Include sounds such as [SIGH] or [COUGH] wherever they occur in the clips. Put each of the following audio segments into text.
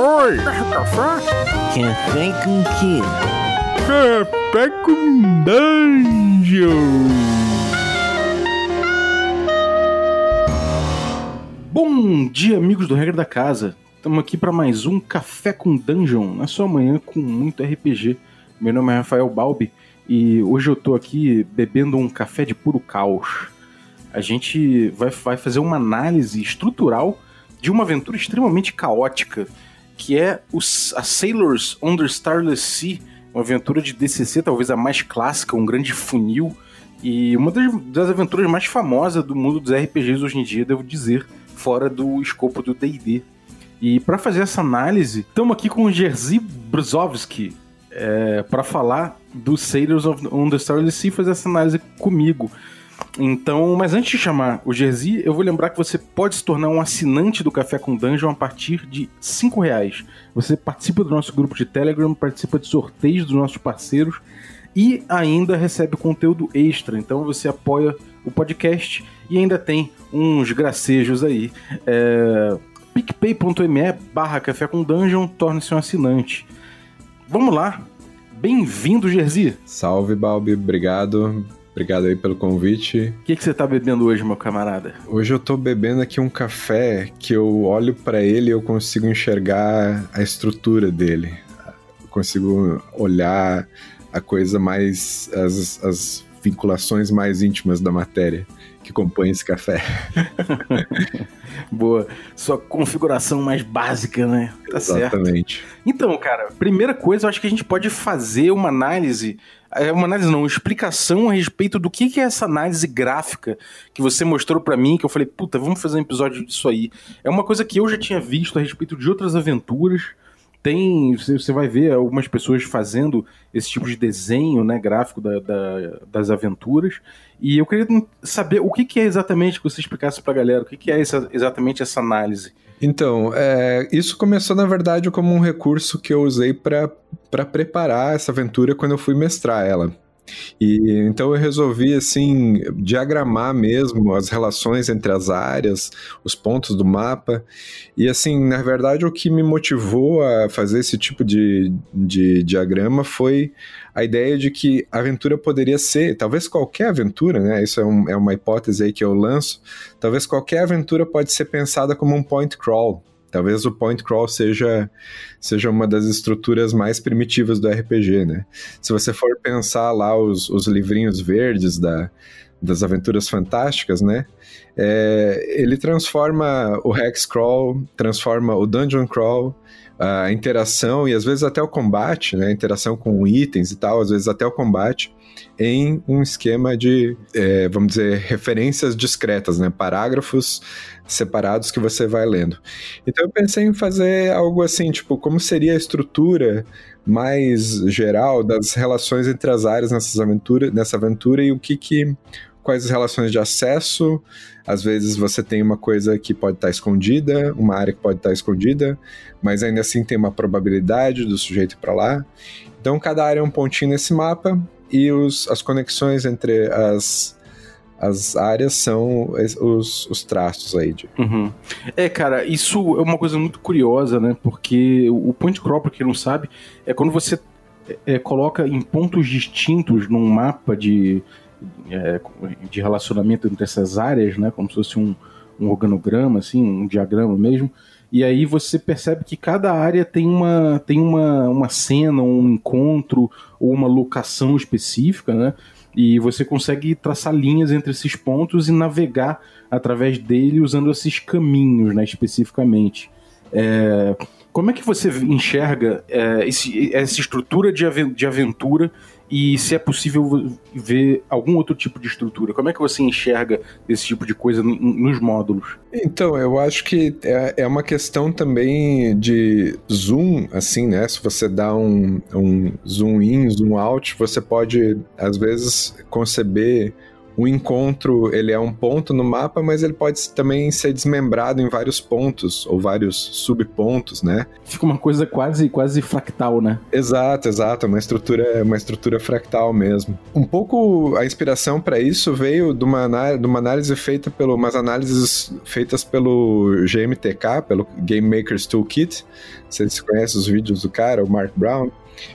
Oi! Café? Café com quê? Café com Dungeon! Bom dia, amigos do Regra da Casa. Estamos aqui para mais um Café com Dungeon, na sua manhã com muito RPG. Meu nome é Rafael Balbi e hoje eu tô aqui bebendo um café de puro caos. A gente vai, vai fazer uma análise estrutural de uma aventura extremamente caótica, que é os, a Sailors on the Starless Sea, uma aventura de DCC, talvez a mais clássica, um grande funil, e uma das, das aventuras mais famosas do mundo dos RPGs hoje em dia, devo dizer, fora do escopo do D&D. E para fazer essa análise, estamos aqui com o Jerzy Brzowski, é, para falar do Sailors on the Starless Sea, fazer essa análise comigo. Então, mas antes de chamar o Jerzy, eu vou lembrar que você pode se tornar um assinante do Café com Dungeon a partir de cinco reais. Você participa do nosso grupo de Telegram, participa de sorteios dos nossos parceiros e ainda recebe conteúdo extra. Então você apoia o podcast e ainda tem uns gracejos aí. É, picpay.me barra Café com Dungeon, torne-se um assinante. Vamos lá. Bem-vindo, Jerzy. Salve, Balbi. Obrigado. Obrigado aí pelo convite. O que, que você tá bebendo hoje, meu camarada? Hoje eu tô bebendo aqui um café que eu olho para ele e eu consigo enxergar a estrutura dele. Eu consigo olhar a coisa mais. as, as vinculações mais íntimas da matéria que compõe esse café. [LAUGHS] Boa. Sua configuração mais básica, né? Tá Exatamente. certo. Então, cara, primeira coisa, eu acho que a gente pode fazer uma análise. É uma análise não, uma explicação a respeito do que, que é essa análise gráfica que você mostrou para mim, que eu falei, puta, vamos fazer um episódio disso aí. É uma coisa que eu já tinha visto a respeito de outras aventuras, tem você vai ver algumas pessoas fazendo esse tipo de desenho né, gráfico da, da, das aventuras. E eu queria saber o que, que é exatamente que você explicasse para a galera o que, que é essa, exatamente essa análise. Então é, isso começou na verdade como um recurso que eu usei para preparar essa aventura quando eu fui mestrar ela e então eu resolvi assim diagramar mesmo as relações entre as áreas, os pontos do mapa. E assim, na verdade, o que me motivou a fazer esse tipo de, de diagrama foi a ideia de que a aventura poderia ser, talvez qualquer aventura, né? Isso é, um, é uma hipótese aí que eu lanço. Talvez qualquer aventura pode ser pensada como um point crawl. Talvez o point crawl seja, seja uma das estruturas mais primitivas do RPG, né? Se você for pensar lá os, os livrinhos verdes da, das aventuras fantásticas, né? É, ele transforma o hex crawl, transforma o dungeon crawl, a interação e às vezes até o combate, né? A interação com itens e tal, às vezes até o combate em um esquema de, é, vamos dizer, referências discretas, né? Parágrafos separados que você vai lendo. Então eu pensei em fazer algo assim, tipo, como seria a estrutura mais geral das relações entre as áreas nessas aventuras, nessa aventura e o que que quais as relações de acesso. Às vezes você tem uma coisa que pode estar escondida, uma área que pode estar escondida, mas ainda assim tem uma probabilidade do sujeito ir para lá. Então cada área é um pontinho nesse mapa e os, as conexões entre as, as áreas são os, os traços aí. De... Uhum. É, cara, isso é uma coisa muito curiosa, né? Porque o point crop, pra quem não sabe, é quando você é, coloca em pontos distintos num mapa de, é, de relacionamento entre essas áreas, né? Como se fosse um, um organograma, assim, um diagrama mesmo. E aí você percebe que cada área tem uma, tem uma, uma cena, um encontro ou uma locação específica, né? E você consegue traçar linhas entre esses pontos e navegar através dele usando esses caminhos, né, especificamente. É, como é que você enxerga é, esse, essa estrutura de, de aventura e se é possível ver algum outro tipo de estrutura. Como é que você enxerga esse tipo de coisa nos módulos? Então, eu acho que é, é uma questão também de zoom, assim, né? Se você dá um, um zoom in, zoom out, você pode, às vezes, conceber um encontro ele é um ponto no mapa, mas ele pode também ser desmembrado em vários pontos ou vários subpontos, né? Fica uma coisa quase quase fractal, né? Exato, exato, uma estrutura uma estrutura fractal mesmo. Um pouco a inspiração para isso veio de uma, de uma análise feita pelo umas análises feitas pelo GMTK, pelo Game Makers Toolkit. Vocês conhecem os vídeos do cara, o Mark Brown?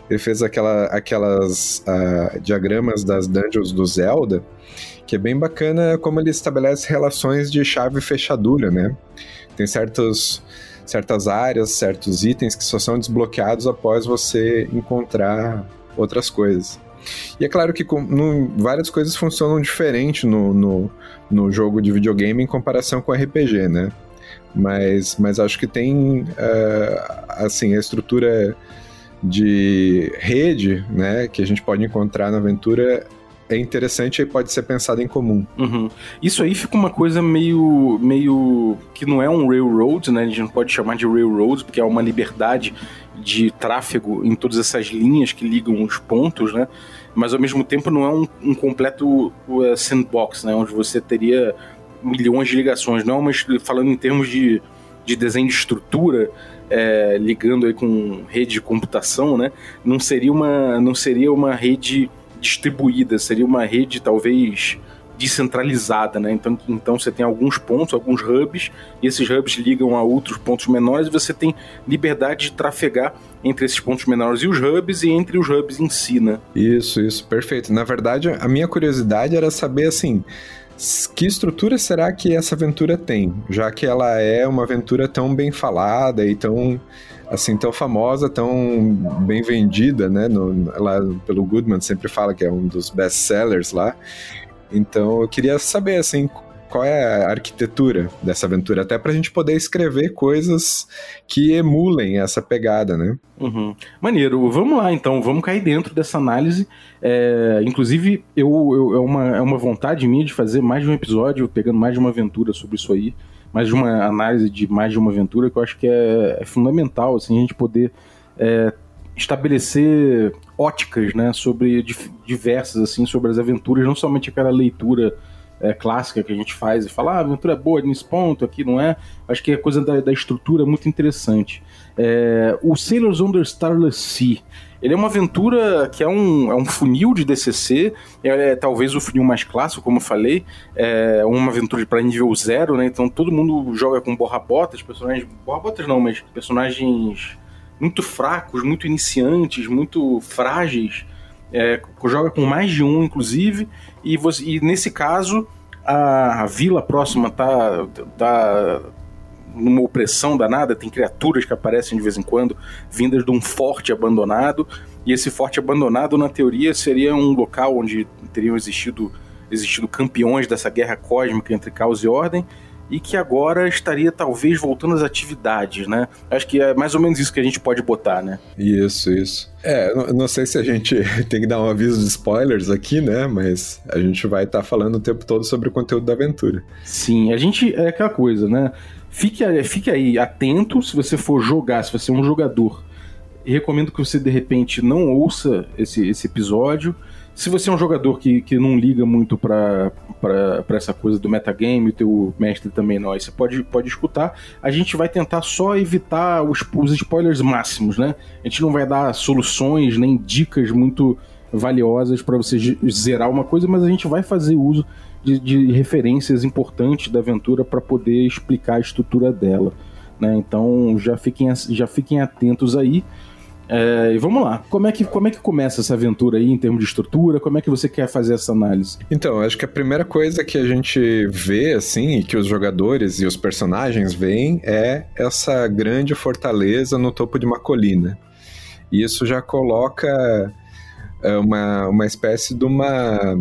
Ele fez aquela, aquelas uh, diagramas das dungeons do Zelda, que é bem bacana como ele estabelece relações de chave e fechadura, né? Tem certos, certas áreas, certos itens que só são desbloqueados após você encontrar outras coisas. E é claro que com, no, várias coisas funcionam diferente no, no, no, jogo de videogame em comparação com RPG, né? Mas, mas acho que tem, uh, assim, a estrutura de rede, né, que a gente pode encontrar na aventura é interessante e pode ser pensado em comum. Uhum. Isso aí fica uma coisa meio, meio que não é um railroad, né? A gente não pode chamar de railroad porque é uma liberdade de tráfego em todas essas linhas que ligam os pontos, né? Mas ao mesmo tempo não é um, um completo uh, sandbox, né? Onde você teria milhões de ligações, não, mas falando em termos de, de desenho de estrutura, é, ligando aí com rede de computação, né? Não seria uma, não seria uma rede distribuída, seria uma rede talvez descentralizada, né? Então, então você tem alguns pontos, alguns hubs, e esses hubs ligam a outros pontos menores, e você tem liberdade de trafegar entre esses pontos menores e os hubs e entre os hubs em si, né? Isso, isso, perfeito. Na verdade, a minha curiosidade era saber assim, que estrutura será que essa aventura tem? Já que ela é uma aventura tão bem falada e tão assim tão famosa, tão bem vendida, né? No, lá pelo Goodman sempre fala que é um dos best sellers lá. Então eu queria saber assim qual é a arquitetura dessa aventura, até para a gente poder escrever coisas que emulem essa pegada, né? Uhum. Maneiro, vamos lá então, vamos cair dentro dessa análise. É, inclusive, eu, eu, é, uma, é uma vontade minha de fazer mais de um episódio, pegando mais de uma aventura sobre isso aí, mais de uma análise de mais de uma aventura, que eu acho que é, é fundamental, assim, a gente poder é, estabelecer óticas, né, sobre diversas, assim, sobre as aventuras, não somente aquela leitura é, clássica que a gente faz e fala, ah, a aventura é boa nesse ponto, aqui não é. Acho que a coisa da, da estrutura é muito interessante. É, o Sailors on the Starless Sea. Ele é uma aventura que é um, é um funil de DCC, é, é talvez o funil mais clássico, como eu falei, é uma aventura para nível zero, né? Então todo mundo joga com borra-botas, personagens. Borra-botas não, mas personagens muito fracos, muito iniciantes, muito frágeis. É, joga com mais de um, inclusive, e, você, e nesse caso a, a, vila próxima tá, tá numa opressão danada, tem criaturas que aparecem de vez em quando, vindas de um forte abandonado, e esse forte abandonado, na teoria, seria um local onde teriam existido, existido campeões dessa guerra cósmica entre caos e ordem, e que agora estaria talvez voltando às atividades, né? Acho que é mais ou menos isso que a gente pode botar, né? Isso, isso. É, não, não sei se a gente [LAUGHS] tem que dar um aviso de spoilers aqui, né? Mas a gente vai estar tá falando o tempo todo sobre o conteúdo da aventura. Sim, a gente é aquela coisa, né? Fique, fique aí atento se você for jogar, se você é um jogador. Recomendo que você de repente não ouça esse, esse episódio se você é um jogador que, que não liga muito para essa coisa do metagame, o teu mestre também não, você pode, pode escutar. A gente vai tentar só evitar os, os spoilers máximos, né? A gente não vai dar soluções nem dicas muito valiosas para você zerar uma coisa, mas a gente vai fazer uso de, de referências importantes da aventura para poder explicar a estrutura dela. Né? Então já fiquem, já fiquem atentos aí. É, e vamos lá. Como é, que, como é que começa essa aventura aí em termos de estrutura? Como é que você quer fazer essa análise? Então, acho que a primeira coisa que a gente vê, assim, e que os jogadores e os personagens veem é essa grande fortaleza no topo de uma colina. E isso já coloca é, uma, uma espécie de uma.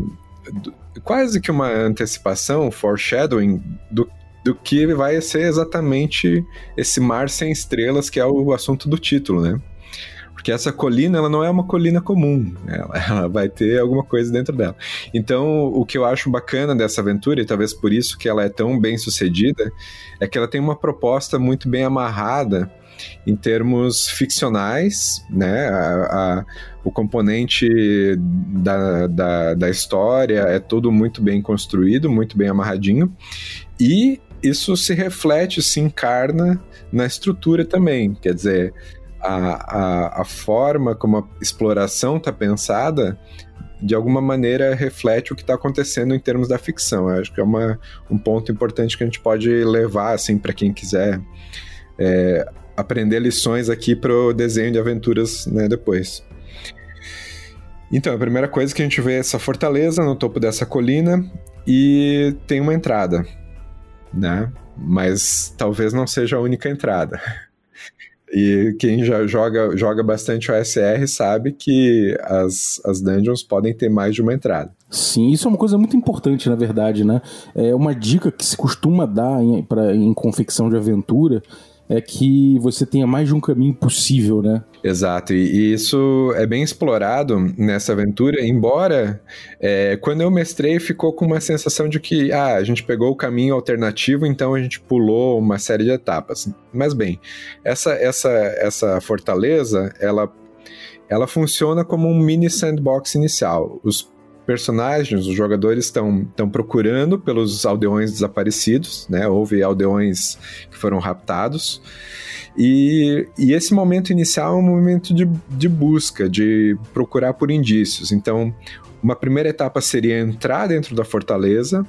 quase que uma antecipação, foreshadowing, do do que vai ser exatamente esse mar sem estrelas, que é o assunto do título, né? Porque essa colina, ela não é uma colina comum, ela, [LAUGHS] ela, vai ter alguma coisa dentro dela. Então, o que eu acho bacana dessa aventura, e talvez por isso que ela é tão bem sucedida, é que ela tem uma proposta muito bem amarrada em termos ficcionais, né? A, a, o componente da, da, da história é tudo muito bem construído, muito bem amarradinho, e isso se reflete, se encarna na estrutura também. Quer dizer, a, a, a forma como a exploração está pensada de alguma maneira reflete o que está acontecendo em termos da ficção. Eu acho que é uma, um ponto importante que a gente pode levar assim para quem quiser é, aprender lições aqui para o desenho de aventuras né, depois. Então, a primeira coisa que a gente vê é essa fortaleza no topo dessa colina e tem uma entrada, né? Mas talvez não seja a única entrada. E quem já joga, joga bastante OSR sabe que as, as dungeons podem ter mais de uma entrada. Sim, isso é uma coisa muito importante, na verdade, né? É uma dica que se costuma dar em, pra, em confecção de aventura é que você tenha mais de um caminho possível, né? Exato, e, isso é bem explorado nessa aventura, embora é, quando eu mestrei ficou com uma sensação de que ah, a gente pegou o caminho alternativo, então a gente pulou uma série de etapas. Mas bem, essa, essa, essa fortaleza, ela, ela funciona como um mini sandbox inicial. Os personagens, os jogadores estão procurando pelos aldeões desaparecidos, né? Houve aldeões que foram raptados. E, e esse momento inicial é um momento de, de busca, de procurar por indícios. Então, uma primeira etapa seria entrar dentro da fortaleza,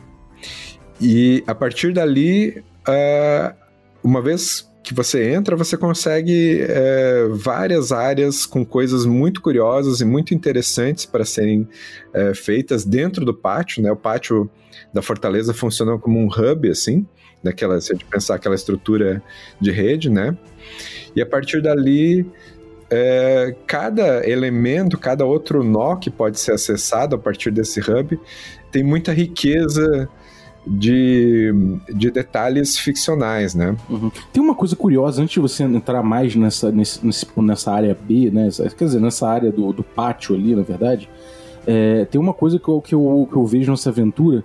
e a partir dali, uh, uma vez que você entra, você consegue é, várias áreas com coisas muito curiosas e muito interessantes para serem é, feitas dentro do pátio, né? O pátio da fortaleza funciona como um hub, assim, daquela, se a gente pensar aquela estrutura de rede, né? E a partir dali, é, cada elemento, cada outro nó que pode ser acessado a partir desse hub, tem muita riqueza de, de detalhes ficcionais, né? Uhum. Tem uma coisa curiosa, antes de você entrar mais nessa, nesse, nessa área B, né? Quer dizer, nessa área do, do pátio ali, na verdade, é, tem uma coisa que eu, que, eu, que eu vejo nessa aventura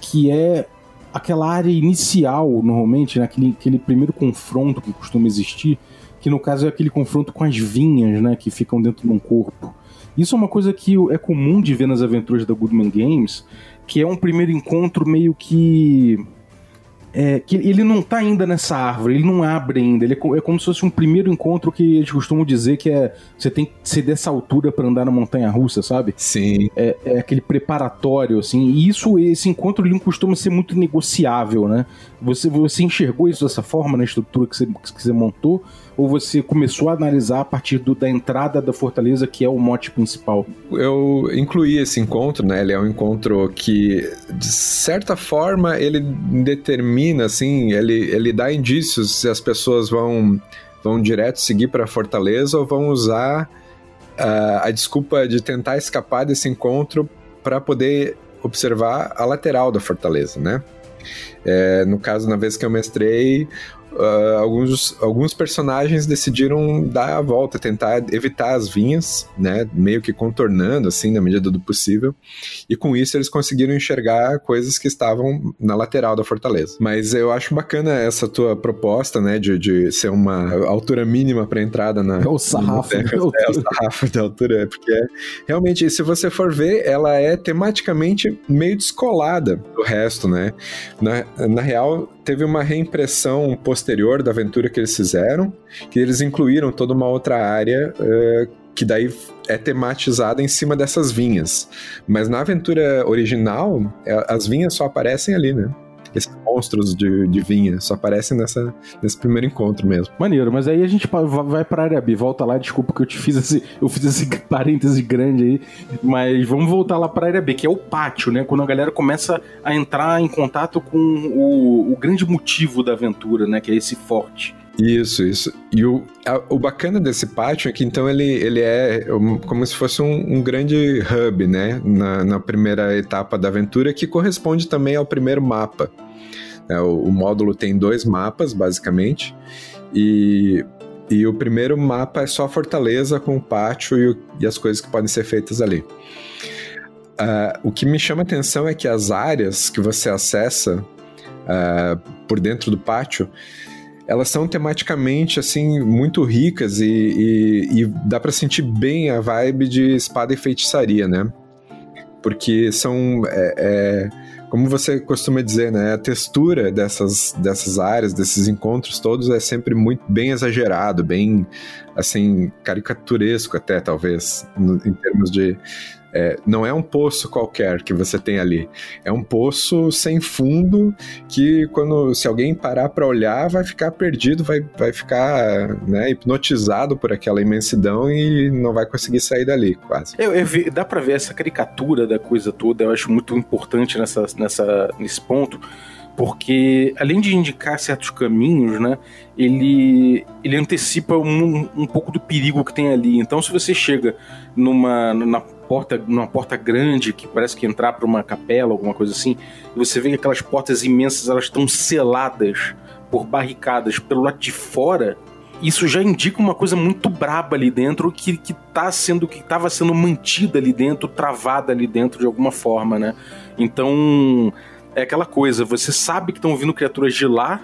que é aquela área inicial, normalmente, né? aquele, aquele primeiro confronto que costuma existir, que no caso é aquele confronto com as vinhas, né? Que ficam dentro de um corpo. Isso é uma coisa que é comum de ver nas aventuras da Goodman Games, que é um primeiro encontro meio que. É, que ele não tá ainda nessa árvore, ele não abre ainda. Ele é, é como se fosse um primeiro encontro que eles costumam dizer que é você tem que ser dessa altura para andar na montanha russa, sabe? Sim. É, é, aquele preparatório, assim. E isso, esse encontro ele não costuma ser muito negociável, né? Você, você enxergou isso dessa forma na estrutura que você, que você montou? ou você começou a analisar a partir do, da entrada da fortaleza, que é o mote principal? Eu incluí esse encontro, né? Ele é um encontro que, de certa forma, ele determina, assim, ele, ele dá indícios se as pessoas vão, vão direto seguir para fortaleza ou vão usar uh, a desculpa de tentar escapar desse encontro para poder observar a lateral da fortaleza, né? É, no caso, na vez que eu mestrei, uh, alguns, alguns personagens decidiram dar a volta, tentar evitar as vinhas, né? Meio que contornando, assim, na medida do possível. E com isso eles conseguiram enxergar coisas que estavam na lateral da fortaleza. Mas eu acho bacana essa tua proposta, né? De, de ser uma altura mínima para entrada na. [LAUGHS] É o sarrafo. É, é, o sarrafo da altura, é porque é, realmente, se você for ver, ela é tematicamente meio descolada do resto, né? Na, na real, teve uma reimpressão posterior da aventura que eles fizeram, que eles incluíram toda uma outra área uh, que daí é tematizada em cima dessas vinhas. Mas na aventura original, é, as vinhas só aparecem ali, né? Esses monstros de, de vinha. Só aparecem nessa, nesse primeiro encontro mesmo. Maneiro, mas aí a gente vai pra área B. Volta lá, desculpa que eu te fiz esse, eu fiz esse [LAUGHS] parêntese grande aí. Mas vamos voltar lá pra área B, que é o pátio, né? Quando a galera começa a entrar em contato com o, o grande motivo da aventura, né? Que é esse forte. Isso, isso. E o, a, o bacana desse pátio é que então ele, ele é como se fosse um, um, grande hub, né? Na, na primeira etapa da aventura, que corresponde também ao primeiro mapa. É, o, o, módulo tem dois mapas, basicamente, e, e o primeiro mapa é só a fortaleza com o pátio e, o, e as coisas que podem ser feitas ali. Uh, o que me chama atenção é que as áreas que você acessa uh, por dentro do pátio elas são tematicamente assim muito ricas e, e, e dá para sentir bem a vibe de espada e feitiçaria, né? Porque são é, é, como você costuma dizer, né? A textura dessas, dessas áreas, desses encontros todos é sempre muito bem exagerado, bem assim caricaturesco até talvez no, em termos de é, não é um poço qualquer que você tem ali. É um poço sem fundo que, quando se alguém parar para olhar, vai ficar perdido, vai, vai ficar né, hipnotizado por aquela imensidão e não vai conseguir sair dali, quase. Eu, eu vi, dá para ver essa caricatura da coisa toda, eu acho muito importante nessa, nessa, nesse ponto porque além de indicar certos caminhos, né, ele, ele antecipa um, um pouco do perigo que tem ali. Então, se você chega numa, porta, numa porta grande que parece que entrar para uma capela, alguma coisa assim, e você vê que aquelas portas imensas elas estão seladas por barricadas pelo lado de fora, isso já indica uma coisa muito braba ali dentro que, que tá sendo que estava sendo mantida ali dentro, travada ali dentro de alguma forma, né? Então, é aquela coisa, você sabe que estão vindo criaturas de lá,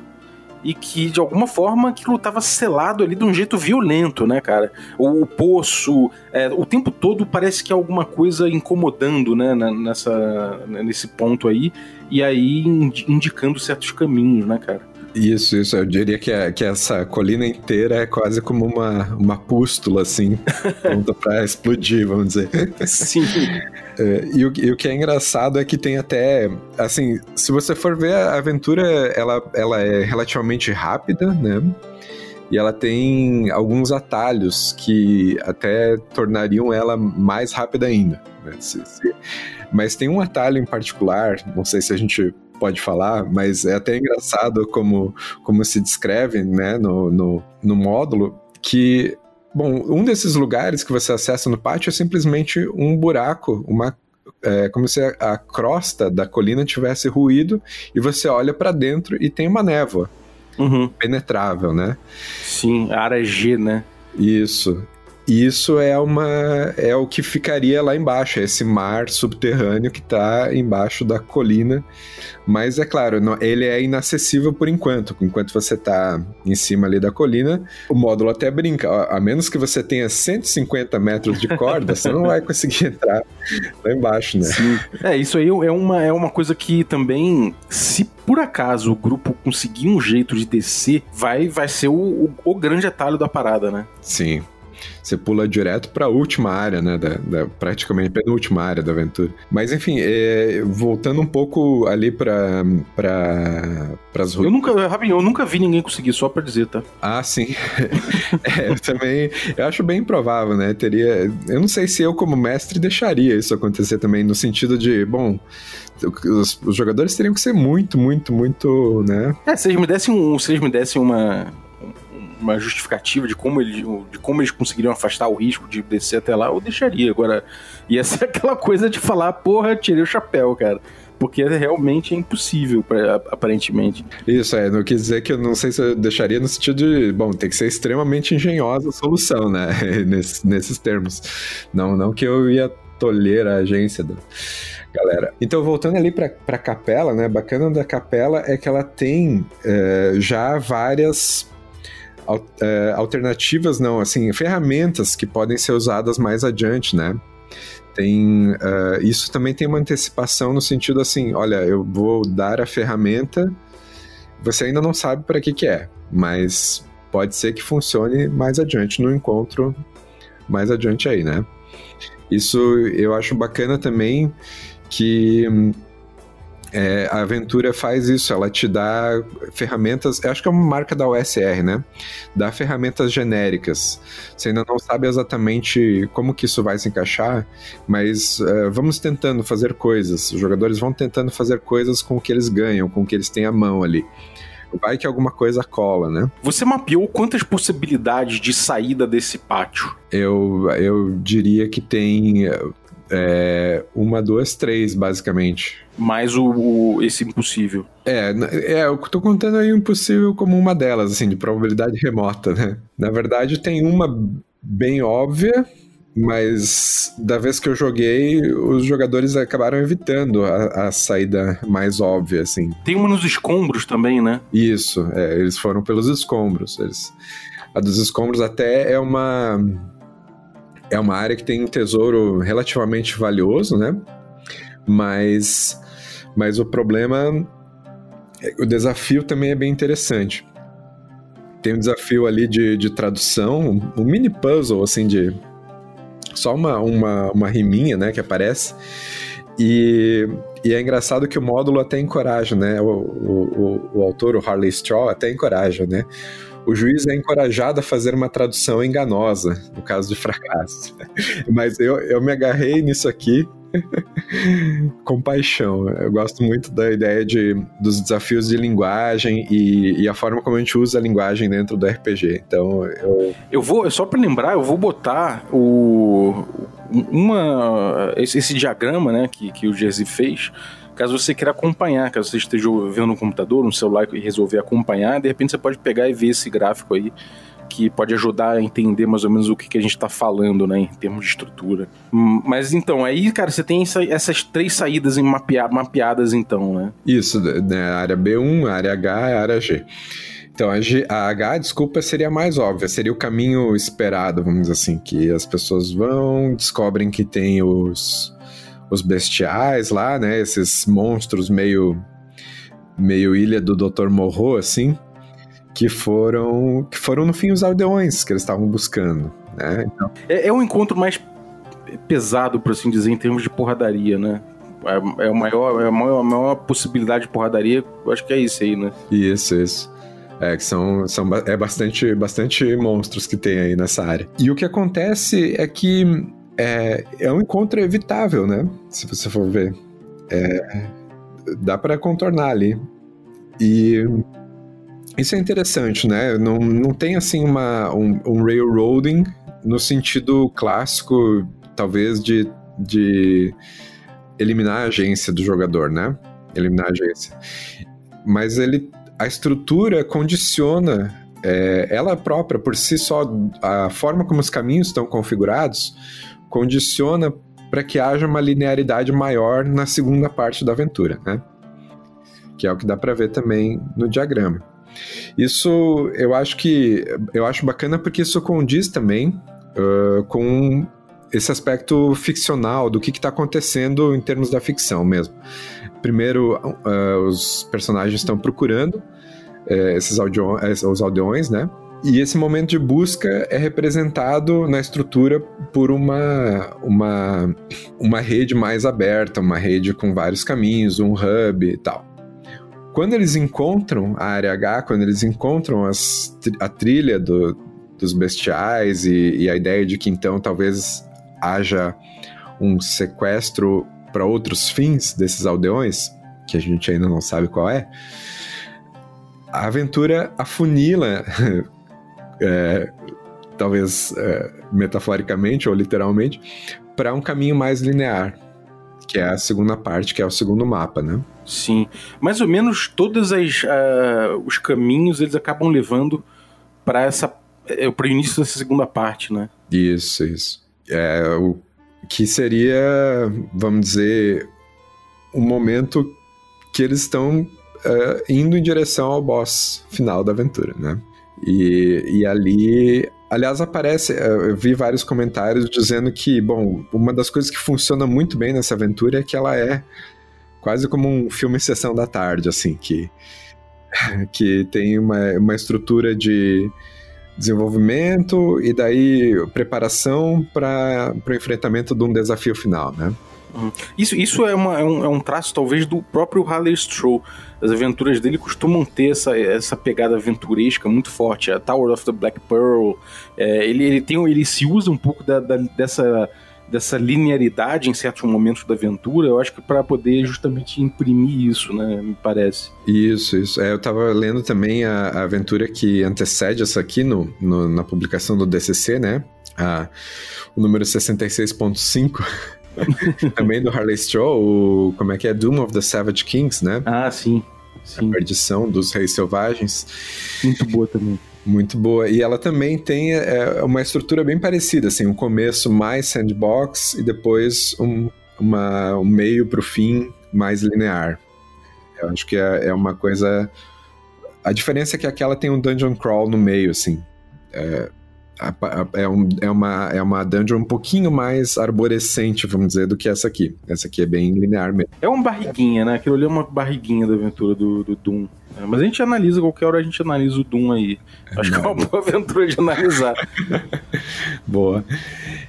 e que de alguma forma aquilo estava selado ali de um jeito violento, né, cara? O, o poço, é, o tempo todo parece que há alguma coisa incomodando, né, nessa, nesse ponto aí, e aí indicando certos caminhos, né, cara? Isso, isso. Eu diria que, é, que essa colina inteira é quase como uma, uma pústula, assim, [LAUGHS] pronta pra explodir, vamos dizer. Sim. É, e, o, e, o, que é engraçado é que tem até, assim, se você for ver a aventura, ela, ela é relativamente rápida, né? E ela tem alguns atalhos que até tornariam ela mais rápida ainda. Né? Se, se... Mas tem um atalho em particular, não sei se a gente pode falar, mas é até engraçado como, como se descreve né, no, no, no módulo, que Bom, um desses lugares que você acessa no pátio é simplesmente um buraco, uma é, como se a, crosta da colina tivesse ruído e você olha para dentro e tem uma névoa uhum. penetrável, né? Sim, área G, né? Isso. Isso é uma é o que ficaria lá embaixo, é esse mar subterrâneo que está embaixo da colina. Mas é claro, não, ele é inacessível por enquanto. Enquanto você está em cima ali da colina, o módulo até brinca. A menos que você tenha 150 metros de corda, você não vai conseguir [LAUGHS] entrar lá embaixo, né? Sim. É, isso aí é uma, é uma coisa que também, se por acaso o grupo conseguir um jeito de descer, vai, vai ser o, o, o grande atalho da parada, né? Sim, você pula direto para a última área, né? Da, da, praticamente penúltima área da aventura. Mas enfim, é, voltando um pouco ali para para as ruínas. Eu nunca, Rabinho, eu nunca vi ninguém conseguir, só para dizer, tá? Ah, sim. [LAUGHS] é, eu também, eu acho bem improvável, né? Teria, eu não sei se eu como mestre deixaria isso acontecer também no sentido de, bom, os, os, jogadores teriam que ser muito, muito, muito, né? É, se eles me dessem um, se eles me dessem uma uma justificativa de como, ele, de como eles conseguiriam afastar o risco de descer até lá, eu deixaria. Agora, ia ser [LAUGHS] aquela coisa de falar, porra, tirei o chapéu, cara porque é realmente é impossível, aparentemente. Isso, é, não quis dizer que eu não sei se eu deixaria no sentido de, bom, tem que ser extremamente engenhosa a solução, né, [LAUGHS] nesses, termos. Não, não que eu ia tolher a agência do galera. Então, voltando ali para a capela, né? Bacana da capela é que ela tem é, já várias alternativas, não, assim, ferramentas que podem ser usadas mais adiante, né? Tem, uh, isso também tem uma antecipação no sentido assim, olha, eu vou dar a ferramenta, você ainda não sabe para que que é, mas pode ser que funcione mais adiante no encontro mais adiante aí, né? Isso eu acho bacana também que é, a Aventura faz isso, ela te dá ferramentas, eu acho que é uma marca da OSR, né? Dá ferramentas genéricas. Você ainda não sabe exatamente como que isso vai se encaixar, mas uh, vamos tentando fazer coisas. Os jogadores vão tentando fazer coisas com o que eles ganham, com o que eles têm à mão ali vai que alguma coisa cola, né? Você mapeou quantas possibilidades de saída desse pátio? Eu, eu diria que tem é, uma, duas, três, basicamente. Mais o, o, esse impossível. É, é, eu tô contando aí o impossível como uma delas, assim, de probabilidade remota, né? Na verdade, tem uma bem óbvia mas da vez que eu joguei, os jogadores acabaram evitando a, a, saída mais óbvia, assim. Tem uma nos escombros também, né? Isso, é, eles foram pelos escombros. Eles, a dos escombros até é uma é uma área que tem um tesouro relativamente valioso, né? Mas mas o problema o desafio também é bem interessante. Tem um desafio ali de, de tradução, um mini puzzle assim de só uma, uma, uma riminha, né, que aparece. E, e é engraçado que o módulo até encoraja, né? O, o, o, o autor, o Harley Straw, até encoraja, né? O juiz é encorajado a fazer uma tradução enganosa, no caso de fracasso. [LAUGHS] Mas eu, eu me agarrei nisso aqui [LAUGHS] com paixão. Eu gosto muito da ideia de, dos desafios de linguagem e, e, a forma como a gente usa a linguagem dentro do RPG. Então, eu. Eu vou, só para lembrar, eu vou botar o. Uma, esse, esse diagrama né, que, que o Jersey fez caso você queira acompanhar, caso você esteja vendo no computador, no celular e resolver acompanhar, de repente você pode pegar e ver esse gráfico aí que pode ajudar a entender mais ou menos o que, que a gente está falando, né, em termos de estrutura. Hum, mas então, aí, cara, você tem essa, essas três saídas mapea, mapeadas, então, né? Isso, né, a área B1, a área H e área G. Então, a, G, a H, desculpa, seria mais óbvia, seria o caminho esperado, vamos dizer assim, que as pessoas vão, descobrem que tem os, os bestiais lá, né, esses monstros meio meio ilha do Dr. Morro, assim, que foram que foram no fim os aldeões que eles estavam buscando, né? Então... É, é um encontro mais pesado, por assim dizer, em termos de porradaria, né? É, é, o maior, é a, maior, a maior possibilidade de porradaria, eu acho que é isso aí, né? Isso, isso. É, que são, são é bastante, bastante monstros que tem aí nessa área. E o que acontece é que é, é um encontro evitável, né? Se você for ver. É, dá para contornar ali. E isso é interessante, né? Não, não tem assim uma, um, um railroading no sentido clássico, talvez, de, de eliminar a agência do jogador, né? Eliminar a agência. Mas ele, a estrutura condiciona é, ela própria, por si só, a forma como os caminhos estão configurados, condiciona para que haja uma linearidade maior na segunda parte da aventura, né? Que é o que dá para ver também no diagrama. Isso eu acho que eu acho bacana porque isso condiz também uh, com esse aspecto ficcional do que está acontecendo em termos da ficção mesmo. Primeiro, uh, os personagens estão procurando uh, esses aldeões, os aldeões, né? E esse momento de busca é representado na estrutura por uma, uma, uma rede mais aberta, uma rede com vários caminhos, um hub e tal. Quando eles encontram a área H, quando eles encontram as, a trilha do, dos bestiais e, e a ideia de que então talvez haja um sequestro para outros fins desses aldeões, que a gente ainda não sabe qual é, a aventura afunila, é, talvez é, metaforicamente ou literalmente, para um caminho mais linear, que é a segunda parte, que é o segundo mapa, né? Sim. Mais ou menos todos uh, os caminhos eles acabam levando para essa é, para o início dessa segunda parte, né? Isso, isso. É, o que seria, vamos dizer, um momento que eles estão uh, indo em direção ao boss final da aventura, né? E, e ali Aliás, aparece, é, eu vi vários comentários dizendo que, bom, uma das coisas que funciona muito bem nessa aventura é que ela é quase como um filme sessão da tarde, assim, que, [LAUGHS] que tem uma, uma estrutura de desenvolvimento e daí preparação para o enfrentamento de um desafio final, né? Uhum. Isso, isso é, uma, é, um, é um traço, talvez, do próprio Harley Stroh. As aventuras dele costumam ter essa, essa pegada aventuresca muito forte. A Tower of the Black Pearl, é, ele, ele, tem, ele se usa um pouco da, da, dessa dessa linearidade em certos momentos da aventura, eu acho que para poder justamente imprimir isso, né, me parece. Isso, isso. É, eu tava lendo também a, a aventura que antecede essa aqui no, no, na publicação do DCC, né, o número 66.5, [LAUGHS] também do Harley Straw, o, como é que é? Doom of the Savage Kings, né? Ah, sim. sim. A perdição dos reis selvagens. Muito boa também. Muito boa. E ela também tem é, uma estrutura bem parecida, assim, um começo mais sandbox e depois um, uma, um meio para o fim mais linear. Eu acho que é, é, uma coisa. A diferença é que aquela tem um dungeon crawl no meio, assim. É, é, um, é, uma, é uma dungeon um pouquinho mais arborescente, vamos dizer, do que essa aqui. Essa aqui é bem linear mesmo. É uma barriguinha, né? Aquilo ali é uma barriguinha da aventura do, do Doom. É, mas a gente analisa, qualquer hora a gente analisa o Doom aí. Acho que é uma boa aventura de analisar. [LAUGHS] boa.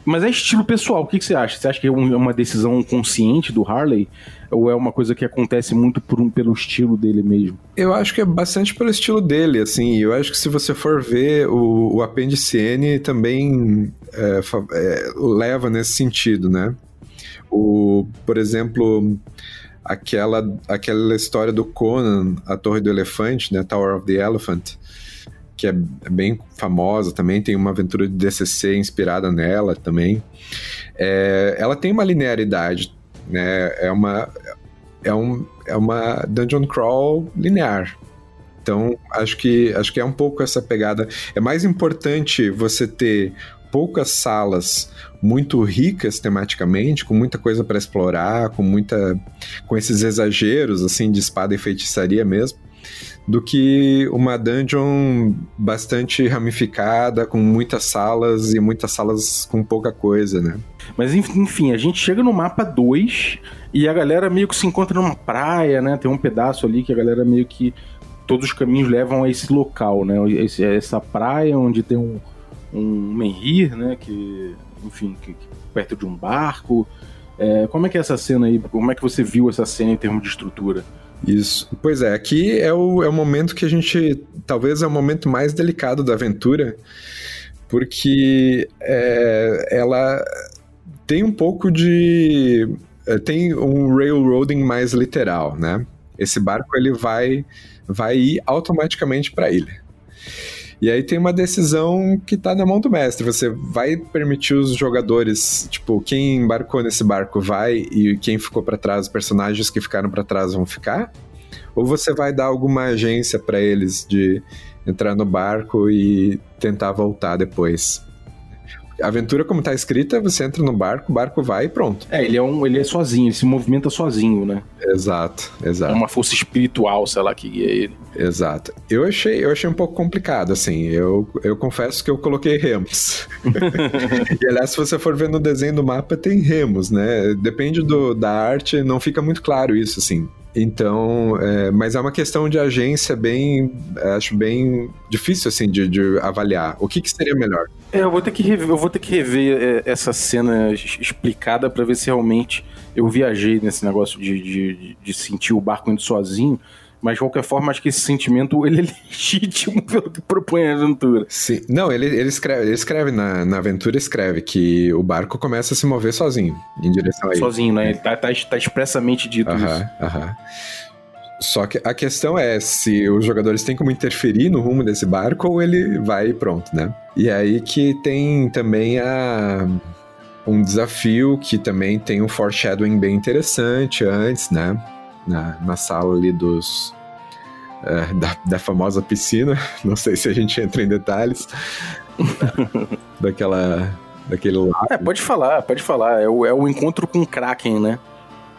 Mas é estilo pessoal, o que, que, você acha? Você acha que é, é uma decisão consciente do Harley? Ou é uma coisa que acontece muito por um, pelo estilo dele mesmo? Eu acho que é bastante pelo estilo dele, assim. Eu acho que se você for ver, o, o Apêndice N também é, é, leva nesse sentido, né? O, por exemplo, aquela, aquela história do Conan, a Torre do Elefante, né? Tower of the Elephant, que é bem famosa também, tem uma aventura de DCC inspirada nela também. É, ela tem uma linearidade, né? É uma, é, um, é uma dungeon crawl linear. Então, acho que, acho que é um pouco essa pegada. É mais importante você ter poucas salas muito ricas tematicamente, com muita coisa para explorar, com muita com esses exageros assim de espada e feitiçaria mesmo, do que uma dungeon bastante ramificada, com muitas salas e muitas salas com pouca coisa, né? Mas enfim, a gente chega no mapa 2 e a galera meio que se encontra numa praia, né? Tem um pedaço ali que a galera meio que. Todos os caminhos levam a esse local, né? Esse, essa praia onde tem um, um menhir, né? Que, enfim, que, que, perto de um barco. É, como é que é essa cena aí? Como é que você viu essa cena em termos de estrutura? Isso. Pois é, aqui é o, é o momento que a gente. Talvez é o momento mais delicado da aventura, porque é, ela tem um pouco de. É, tem um railroading mais literal, né? Esse barco ele vai, vai ir automaticamente para a ilha. E aí tem uma decisão que tá na mão do mestre. Você vai permitir os jogadores, tipo, quem embarcou nesse barco vai e quem ficou para trás, os personagens que ficaram para trás vão ficar? Ou você vai dar alguma agência para eles de entrar no barco e tentar voltar depois? A aventura, como tá escrita, você entra no barco, o barco vai e pronto. É, ele é, um, ele é sozinho, ele se movimenta sozinho, né? Exato, exato. É uma força espiritual, sei lá, que guia ele. Exato. Eu achei, eu achei um pouco complicado, assim. Eu, eu confesso que eu coloquei remos. [LAUGHS] [LAUGHS] e aliás, se você for ver no desenho do mapa, tem remos, né? Depende do, da arte, não fica muito claro isso, assim. Então, é, mas é uma questão de agência bem, acho bem difícil assim de, de avaliar. O que, que, seria melhor? É, eu vou ter que rever, eu vou ter que rever é, essa cena explicada para ver se realmente eu viajei nesse negócio de, de, de sentir o barco indo sozinho mas de qualquer forma, acho que esse sentimento ele é [LAUGHS] legítimo pelo que propõe a aventura. Sim. Não, ele, ele escreve, ele escreve na, na aventura, escreve que o barco começa a se mover sozinho, em direção a ele. Sozinho, né? Ele tá, tá, tá expressamente dito aham, isso. Aham. Só que a questão é se os jogadores têm como interferir no rumo desse barco ou ele vai e pronto, né? E é aí que tem também a um desafio que também tem um foreshadowing bem interessante antes, né? Na, na sala ali dos, é, da, da famosa piscina. [LAUGHS] Não sei se a gente entra em detalhes. [LAUGHS] daquela. Daquele lado. É, pode falar, pode falar. É o, é o encontro com o Kraken, né?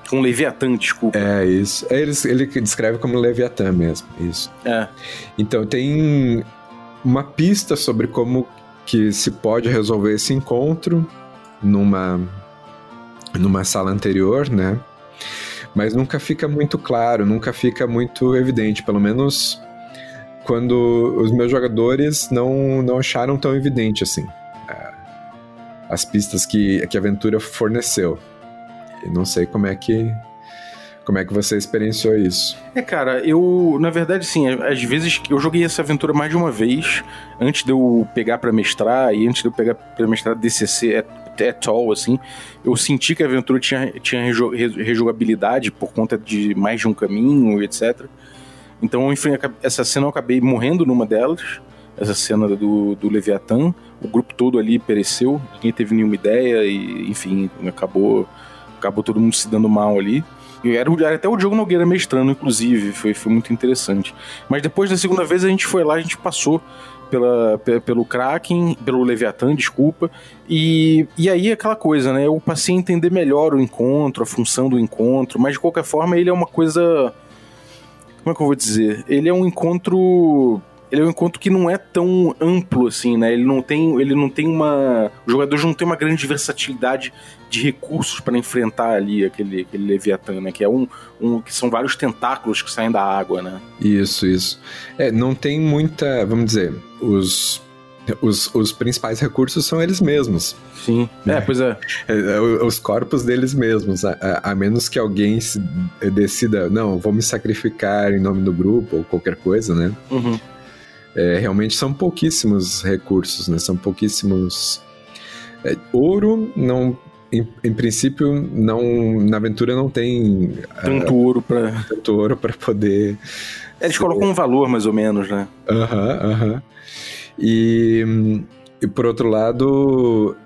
Com Leviatã, desculpa. É, isso. É, ele, ele descreve como Leviatã mesmo, isso. É. Então tem uma pista sobre como que se pode resolver esse encontro numa, numa sala anterior, né? mas nunca fica muito claro, nunca fica muito evidente, pelo menos quando os meus jogadores não, não acharam tão evidente assim as pistas que, que a aventura forneceu. E não sei como é que como é que você experienciou isso? É, cara, eu, na verdade, sim, às vezes eu joguei essa aventura mais de uma vez, antes de eu pegar para mestrar e antes de eu pegar para mestrar DCC, é at all, assim. Eu senti que a aventura tinha, tinha rejogabilidade por conta de mais de um caminho, etc. Então, enfim, essa cena eu acabei morrendo numa delas, essa cena do, do Leviatã. O grupo todo ali pereceu, ninguém teve nenhuma ideia e, enfim, acabou, acabou todo mundo se dando mal ali. Era, era até o Diogo Nogueira mestrando, inclusive, foi, foi muito interessante. Mas depois da segunda vez a gente foi lá, a gente passou pela, pelo Kraken, pelo Leviathan, desculpa. E, e aí aquela coisa, né? Eu passei a entender melhor o encontro, a função do encontro, mas de qualquer forma ele é uma coisa. Como é que eu vou dizer? Ele é um encontro ele é um encontro que não é tão amplo assim, né? Ele não tem, ele não tem uma, os jogadores não têm uma grande versatilidade de recursos para enfrentar ali aquele, aquele Leviatã, né? Que é um, um, que são vários tentáculos que saem da água, né? Isso, isso. É, não tem muita, vamos dizer, os os, os principais recursos são eles mesmos. Sim. Né? É, pois é. é, é os corpos deles mesmos. A, a, a, menos que alguém decida, não, vou me sacrificar em nome do grupo ou qualquer coisa, né? Uhum é, realmente são pouquíssimos recursos, né? São pouquíssimos. É, ouro não. Em, em, princípio, não na aventura não tem tanto uh, ouro para tanto ouro para poder. É, eles colocam um valor mais ou menos, né? Aham, uh aham. E, e por outro lado,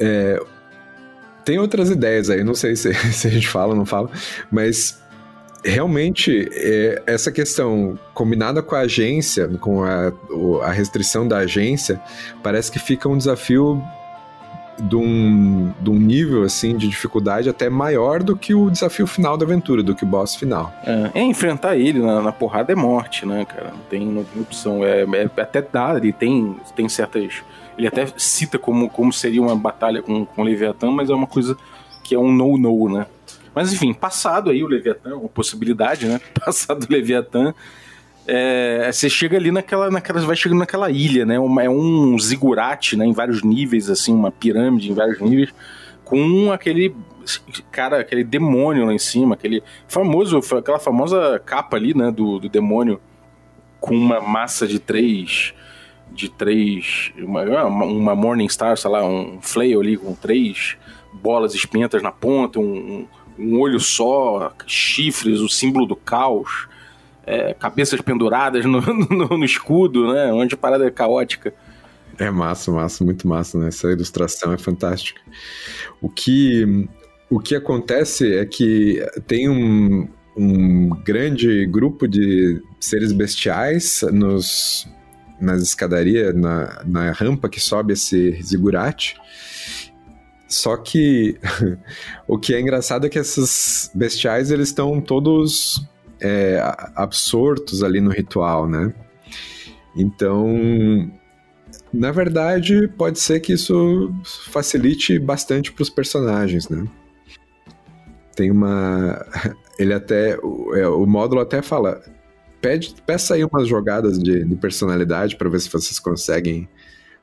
é, tem outras ideias aí, não sei se, [LAUGHS] se a gente fala ou não fala, mas realmente, é, essa questão combinada com a agência, com a, a restrição da agência, parece que fica um desafio de um, de um nível assim de dificuldade até maior do que o desafio final da aventura, do que o boss final. É, é enfrentar ele na, na, porrada é morte, né, cara? Não tem, não tem opção. É, é, até dá, ele tem, tem certas. Ele até cita como, como seria uma batalha com, com o Leviatã, mas é uma coisa que é um no-no, né? Mas enfim, passado aí o Leviatã, uma possibilidade, né? [LAUGHS] Passado o Leviatã, é, você chega ali naquela, naquela. Vai chegando naquela ilha, né? Uma, é um zigurate, né? Em vários níveis, assim, uma pirâmide em vários níveis, com aquele cara, aquele demônio lá em cima, aquele famoso, aquela famosa capa ali, né? Do, do demônio com uma massa de três. De três. Uma, uma Morning Star, sei lá, um flail ali com três bolas espinhentas na ponta, um, um olho só, chifres, o símbolo do caos, é, cabeças penduradas no, [LAUGHS] no, no, escudo, né? Onde a parada é caótica. É massa, massa, muito massa, né? Essa ilustração é fantástica. O que, o que acontece é que tem um, um grande grupo de seres bestiais nos, nas escadarias, na, na rampa que sobe esse zigurate. Só que [LAUGHS] o que é engraçado é que esses bestiais eles estão todos é, absortos ali no ritual, né? Então, na verdade, pode ser que isso facilite bastante para os personagens, né? Tem uma. [LAUGHS] Ele até. O, é, o módulo até fala. Pede, peça aí umas jogadas de, de personalidade para ver se vocês conseguem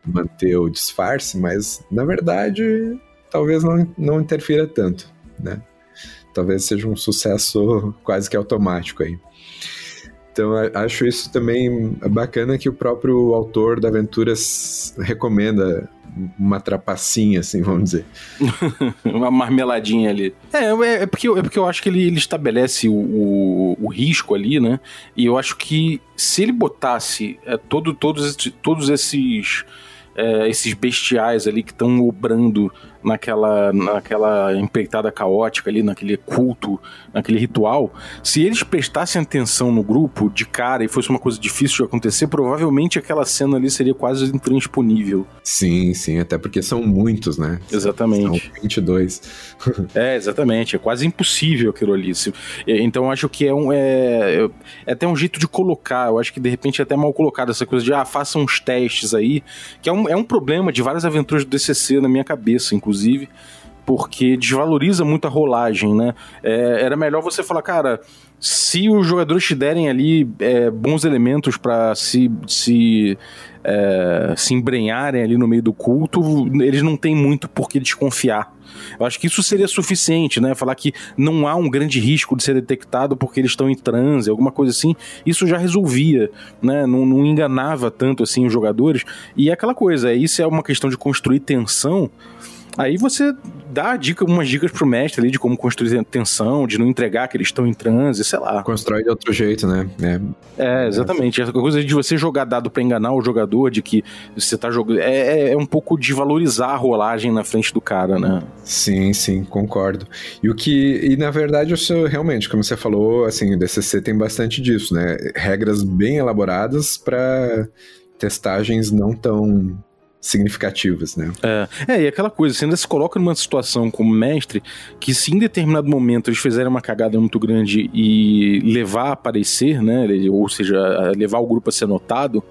manter o disfarce, mas na verdade talvez não, não interfira tanto, né? Talvez seja um sucesso [LAUGHS] quase que automático aí. Então, acho isso também bacana que o próprio autor da aventura recomenda uma trapacinha, assim, vamos dizer. [LAUGHS] uma marmeladinha ali. É, é, é, porque, é porque eu acho que ele, ele estabelece o, o, o, risco ali, né? E eu acho que se ele botasse é, todo, todos, todos esses é, esses bestiais ali que estão obrando naquela, naquela empreitada caótica ali, naquele culto, naquele ritual, se eles prestassem atenção no grupo de cara e fosse uma coisa difícil de acontecer, provavelmente aquela cena ali seria quase intransponível. Sim, sim, até porque são muitos, né? Exatamente. São 22. [LAUGHS] é, exatamente, é quase impossível aquilo ali. Então acho que é um é, é até um jeito de colocar, eu acho que de repente é até mal colocado essa coisa de ah, façam uns testes aí, que é um, é um problema de várias aventuras do DCC na minha cabeça, inclusive, porque desvaloriza muito a rolagem, né? É, era melhor você falar, cara, se os jogadores te derem ali é, bons elementos para se, se, é, se embrenharem ali no meio do culto, eles não têm muito por que desconfiar. Eu acho que isso seria suficiente, né? Falar que não há um grande risco de ser detectado porque eles estão em transe, alguma coisa assim. Isso já resolvia, né? Não, não enganava tanto assim os jogadores. E é aquela coisa, isso é uma questão de construir tensão Aí você dá dica, umas dicas pro mestre ali de como construir tensão, de não entregar que eles estão em transe, sei lá. Constrói de outro jeito, né? É, é exatamente. Essa coisa de você jogar dado para enganar o jogador, de que você tá jogando. É, é, é, um pouco de valorizar a rolagem na frente do cara, né? Sim, sim, concordo. E o que. E na verdade, isso realmente, como você falou, assim, o DCC tem bastante disso, né? Regras bem elaboradas para testagens não tão significativas, né? É, é, e aquela coisa, você ainda se coloca numa situação como mestre que se em determinado momento eles fizerem uma cagada muito grande e levar a aparecer, né, ou seja, levar o grupo a ser notado,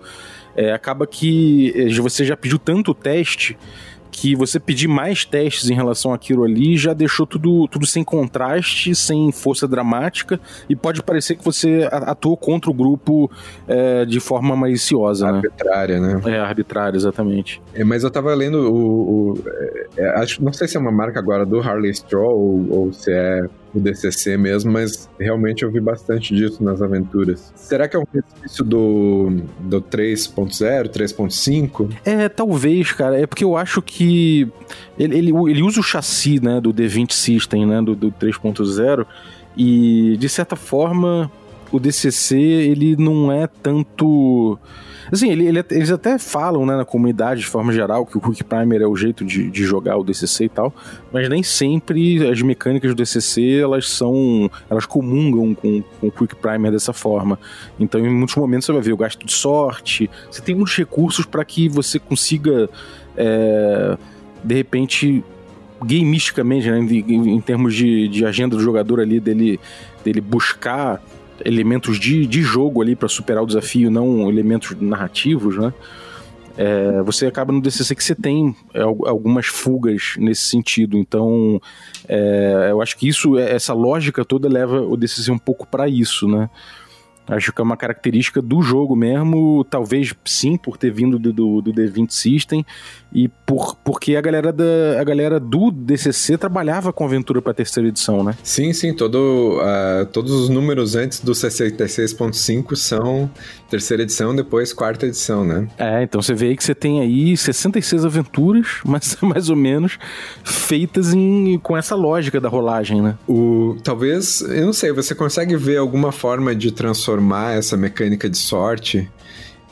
é, acaba que é, você já pediu tanto teste que você pedir mais testes em relação àquilo ali já deixou tudo, tudo sem contraste, sem força dramática, e pode parecer que você atuou contra o grupo é, de forma maliciosa, né? arbitrária, né? né? É, arbitrária, exatamente. É, mas eu tava lendo o. o é, acho, não sei se é uma marca agora do Harley Straw ou, ou se é o DCC mesmo, mas realmente eu vi bastante disso nas aventuras. Será que é um resquício do, do 3.0, 3.5? É, talvez, cara. É porque eu acho que ele, ele, ele usa o chassi né, do D20 System, né, do, do 3.0, e de certa forma o DCC ele não é tanto Assim, ele, ele, eles até falam, né, na comunidade de forma geral, que o Quick Primer é o jeito de, de jogar o DCC e tal, mas nem sempre as mecânicas do DCC, elas são, elas comungam com, com o Quick Primer dessa forma. Então, em muitos momentos você vai ver o gasto de sorte, você tem muitos recursos para que você consiga, é, de repente, gamisticamente, né, em, em termos de, de agenda do jogador ali, dele, dele buscar elementos de, de jogo ali para superar o desafio, não elementos narrativos, né? É, você acaba no DCC que você tem é, algumas fugas nesse sentido. Então, é, eu acho que isso, essa lógica toda leva o DCC um pouco para isso, né? Acho que é uma característica do jogo mesmo, talvez sim, por ter vindo do, do, do D20 System, e por, porque a galera, da, a galera do DCC trabalhava com aventura para terceira edição, né? Sim, sim, todo, uh, todos os números antes do 66.5 são terceira edição, depois quarta edição, né? É, então você vê aí que você tem aí 66 aventuras, [LAUGHS] mas mais ou menos, feitas em, com essa lógica da rolagem, né? O, talvez, eu não sei, você consegue ver alguma forma de transformar essa mecânica de sorte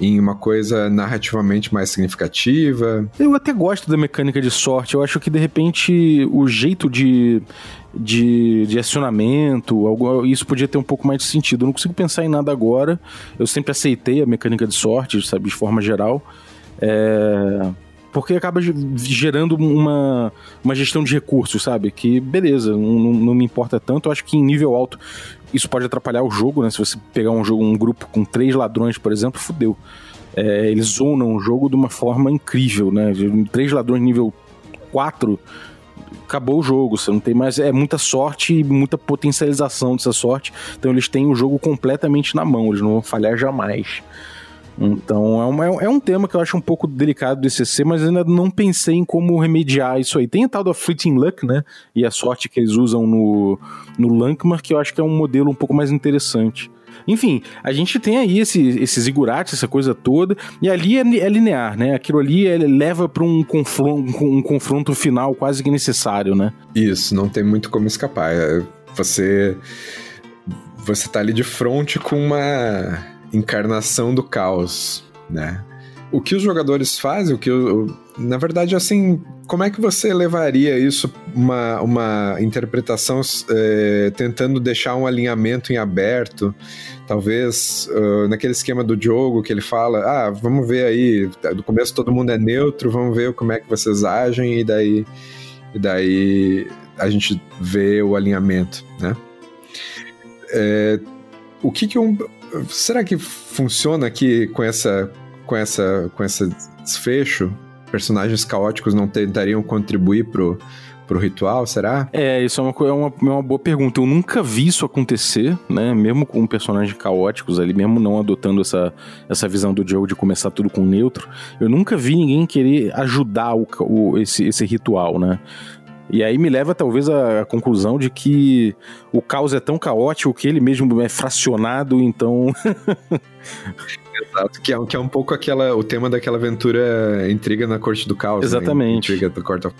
em uma coisa narrativamente mais significativa. Eu até gosto da mecânica de sorte. Eu acho que de repente o jeito de, de, de acionamento, isso podia ter um pouco mais de sentido. Eu não consigo pensar em nada agora. Eu sempre aceitei a mecânica de sorte, sabe, de forma geral. É, porque acaba gerando uma, uma gestão de recursos, sabe? Que beleza, não, não, me importa tanto. Eu acho que em nível alto isso pode atrapalhar o jogo, né? Se você pegar um jogo, um grupo com três ladrões, por exemplo, fudeu. É, eles zonam o jogo de uma forma incrível, né? Três ladrões nível 4, acabou o jogo. Você não tem mais. É muita sorte e muita potencialização dessa sorte. Então eles têm o jogo completamente na mão, eles não vão falhar jamais. Então é, uma, é um tema que eu acho um pouco delicado do ECC, mas ainda não pensei em como remediar isso aí. Tem a tal da Fleeting Luck, né? E a sorte que eles usam no, no Lankmar, que eu acho que é um modelo um pouco mais interessante. Enfim, a gente tem aí esse, esse zigurate, essa coisa toda, e ali é, é linear, né? Aquilo ali é, leva para um confronto, um confronto final quase que necessário, né? Isso, não tem muito como escapar. É, você, você tá ali de frente com uma encarnação do caos, né? O que os jogadores fazem, o que eu, na verdade, assim, como é que você levaria isso uma, uma interpretação é, tentando deixar um alinhamento em aberto? Talvez uh, naquele esquema do jogo que ele fala, ah, vamos ver aí, do começo todo mundo é neutro, vamos ver como é que vocês agem e daí e daí a gente vê o alinhamento, né? É, o que, que um, será que funciona aqui com essa com essa com esse desfecho? Personagens caóticos não tentariam contribuir pro pro ritual, será? É, isso é uma, é uma, é uma boa pergunta. Eu nunca vi isso acontecer, né? Mesmo com personagens caóticos ali, mesmo não adotando essa, essa visão do Joe de começar tudo com neutro, eu nunca vi ninguém querer ajudar o, o esse, esse ritual, né? E aí me leva talvez à conclusão de que o caos é tão caótico que ele mesmo é fracionado, então. [LAUGHS] Exato, que é, que é um pouco aquela, o tema daquela aventura Intriga na Corte do Caos. Exatamente. Né? Intriga do Court of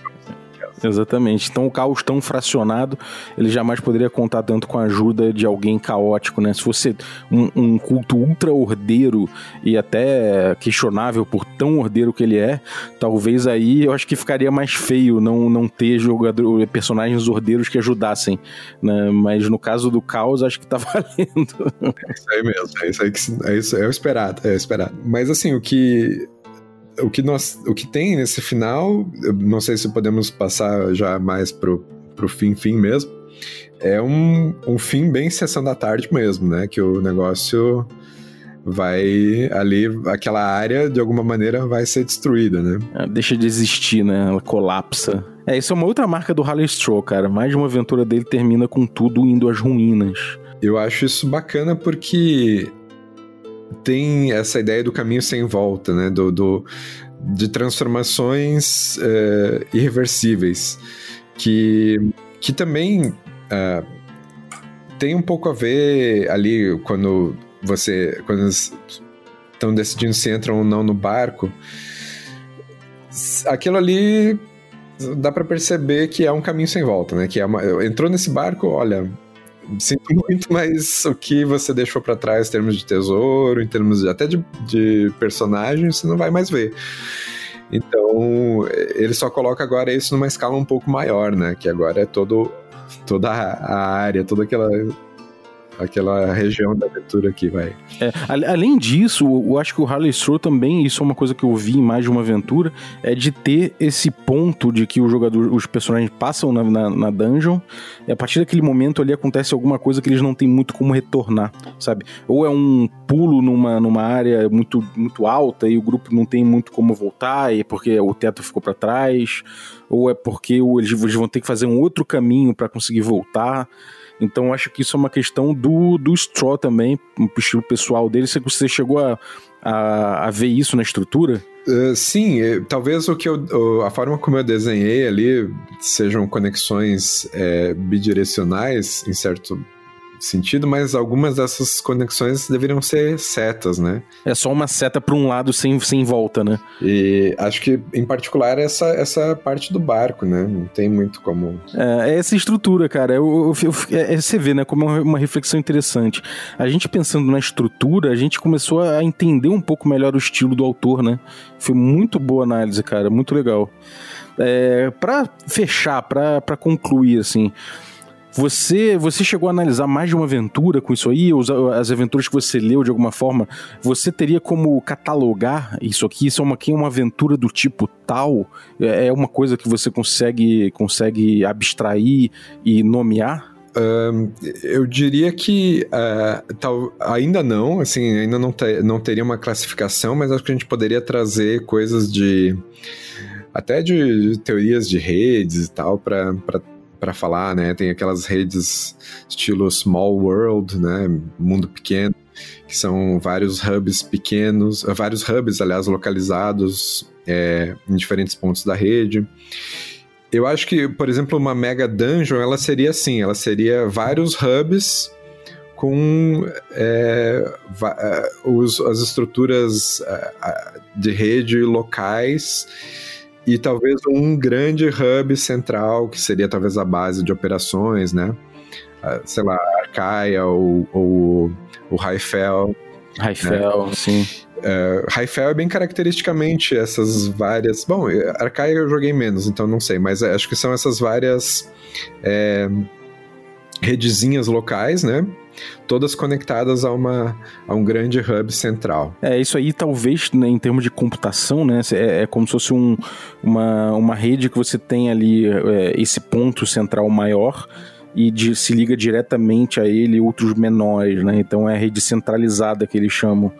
Exatamente. Então o caos tão fracionado, ele jamais poderia contar tanto com a ajuda de alguém caótico, né? Se fosse um, um culto ultra ordeiro e até questionável por tão ordeiro que ele é, talvez aí eu acho que ficaria mais feio não, não ter jogador, personagens ordeiros que ajudassem, né? Mas no caso do caos, acho que tá [LAUGHS] valendo. É isso aí mesmo, é isso aí que é, isso, é o esperado, é o esperado. Mas assim, o que o que nós, o que tem nesse final, não sei se podemos passar já mais pro, pro fim, fim mesmo. É um, um fim bem sessão da tarde mesmo, né? Que o negócio vai ali, aquela área de alguma maneira vai ser destruída, né? É, deixa de existir, né? Ela colapsa. É, isso é uma outra marca do Harley Stroll, cara. Mais de uma aventura dele termina com tudo indo às ruínas. Eu acho isso bacana porque tem essa ideia do caminho sem volta, né? Do, do de transformações é, irreversíveis, que, que também é, tem um pouco a ver ali quando você quando estão decidindo se entram ou não no barco. Aquilo ali dá para perceber que é um caminho sem volta, né? Que é uma, entrou nesse barco, olha, sinto muito, mas o que você deixou para trás em termos de tesouro, em termos de, até de, de personagem, você não vai mais ver. Então, ele só coloca agora isso numa escala um pouco maior, né? Que agora é todo, toda a área, toda aquela aquela região da aventura que vai. É, além disso, eu acho que o Harley Stroll também, isso é uma coisa que eu vi em mais de uma aventura, é de ter esse ponto de que o jogador, os personagens passam na, na, na dungeon, e a partir daquele momento ali acontece alguma coisa que eles não têm muito como retornar, sabe? Ou é um pulo numa, numa área muito, muito alta e o grupo não tem muito como voltar, e é porque o teto ficou para trás, ou é porque eles vão ter que fazer um outro caminho para conseguir voltar. Então acho que isso é uma questão do, do Straw também, o estilo pessoal dele. Você chegou a, a, a ver isso na estrutura? Uh, sim, eh, talvez o que eu, a forma como eu desenhei ali sejam conexões é, bidirecionais em certo sentido, mas algumas dessas conexões deveriam ser setas, né? É só uma seta para um lado sem, sem volta, né? E acho que, em particular, essa, essa parte do barco, né? Não tem muito como. É, é essa estrutura, cara. Eu, eu, eu, é, é você vê, né? Como é uma reflexão interessante. A gente pensando na estrutura, a gente começou a entender um pouco melhor o estilo do autor, né? Foi muito boa análise, cara. Muito legal. É, para fechar, para concluir, assim. Você, você chegou a analisar mais de uma aventura com isso aí? As aventuras que você leu de alguma forma, você teria como catalogar isso aqui? Isso é uma, é uma aventura do tipo tal? É, é uma coisa que você consegue, consegue abstrair e nomear? Eu diria que uh, tal, ainda não, assim, ainda não, não teria uma classificação, mas acho que a gente poderia trazer coisas de até de teorias de redes e tal para para falar, né? Tem aquelas redes estilo Small World, né? Mundo pequeno, que são vários hubs pequenos, vários hubs, aliás, localizados é, em diferentes pontos da rede. Eu acho que, por exemplo, uma Mega Dungeon, ela seria assim, ela seria vários hubs com é, é os, as estruturas é, de rede locais e talvez um grande hub central, que seria talvez a base de operações, né? Uh, sei lá, Arcaia ou, ou o Raifel. Raifel, né? sim. Uh, Raifel é bem caracteristicamente essas várias. Bom, Arcaia eu joguei menos, então não sei, mas acho que são essas várias é, redezinhas locais, né? Todas conectadas a, uma, a um grande hub central. É, isso aí talvez né, em termos de computação, né, é, é como se fosse um, uma, uma rede que você tem ali é, esse ponto central maior e de, se liga diretamente a ele outros menores, né? Então é a rede centralizada que eles chamam,